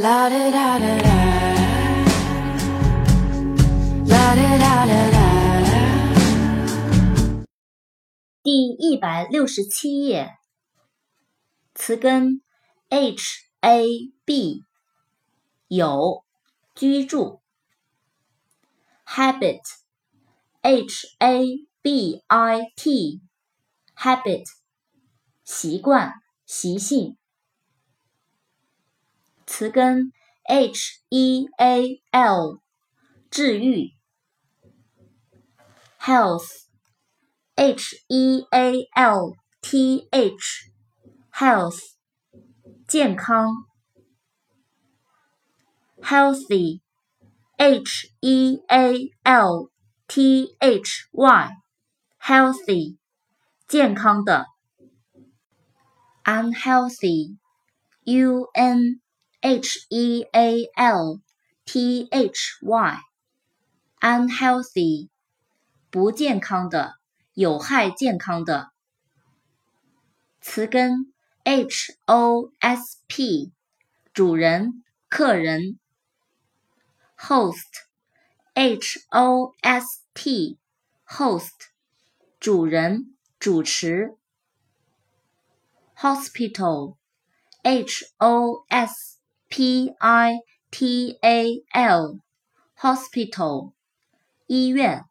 La da da da da. La da da da da. 第一百六十七页，词根 h a b 有居住，habit h a b i t habit 习惯习性，词根 h e a l 治愈，health。H E A L T H health 健康，healthy H E A L T H Y healthy 健康的，unhealthy U N H E A L T H Y unhealthy 不健康的。有害健康的词根 h o s p 主人客人 host h o s t host 主人主持 hospital h o s p i t a l hospital 医院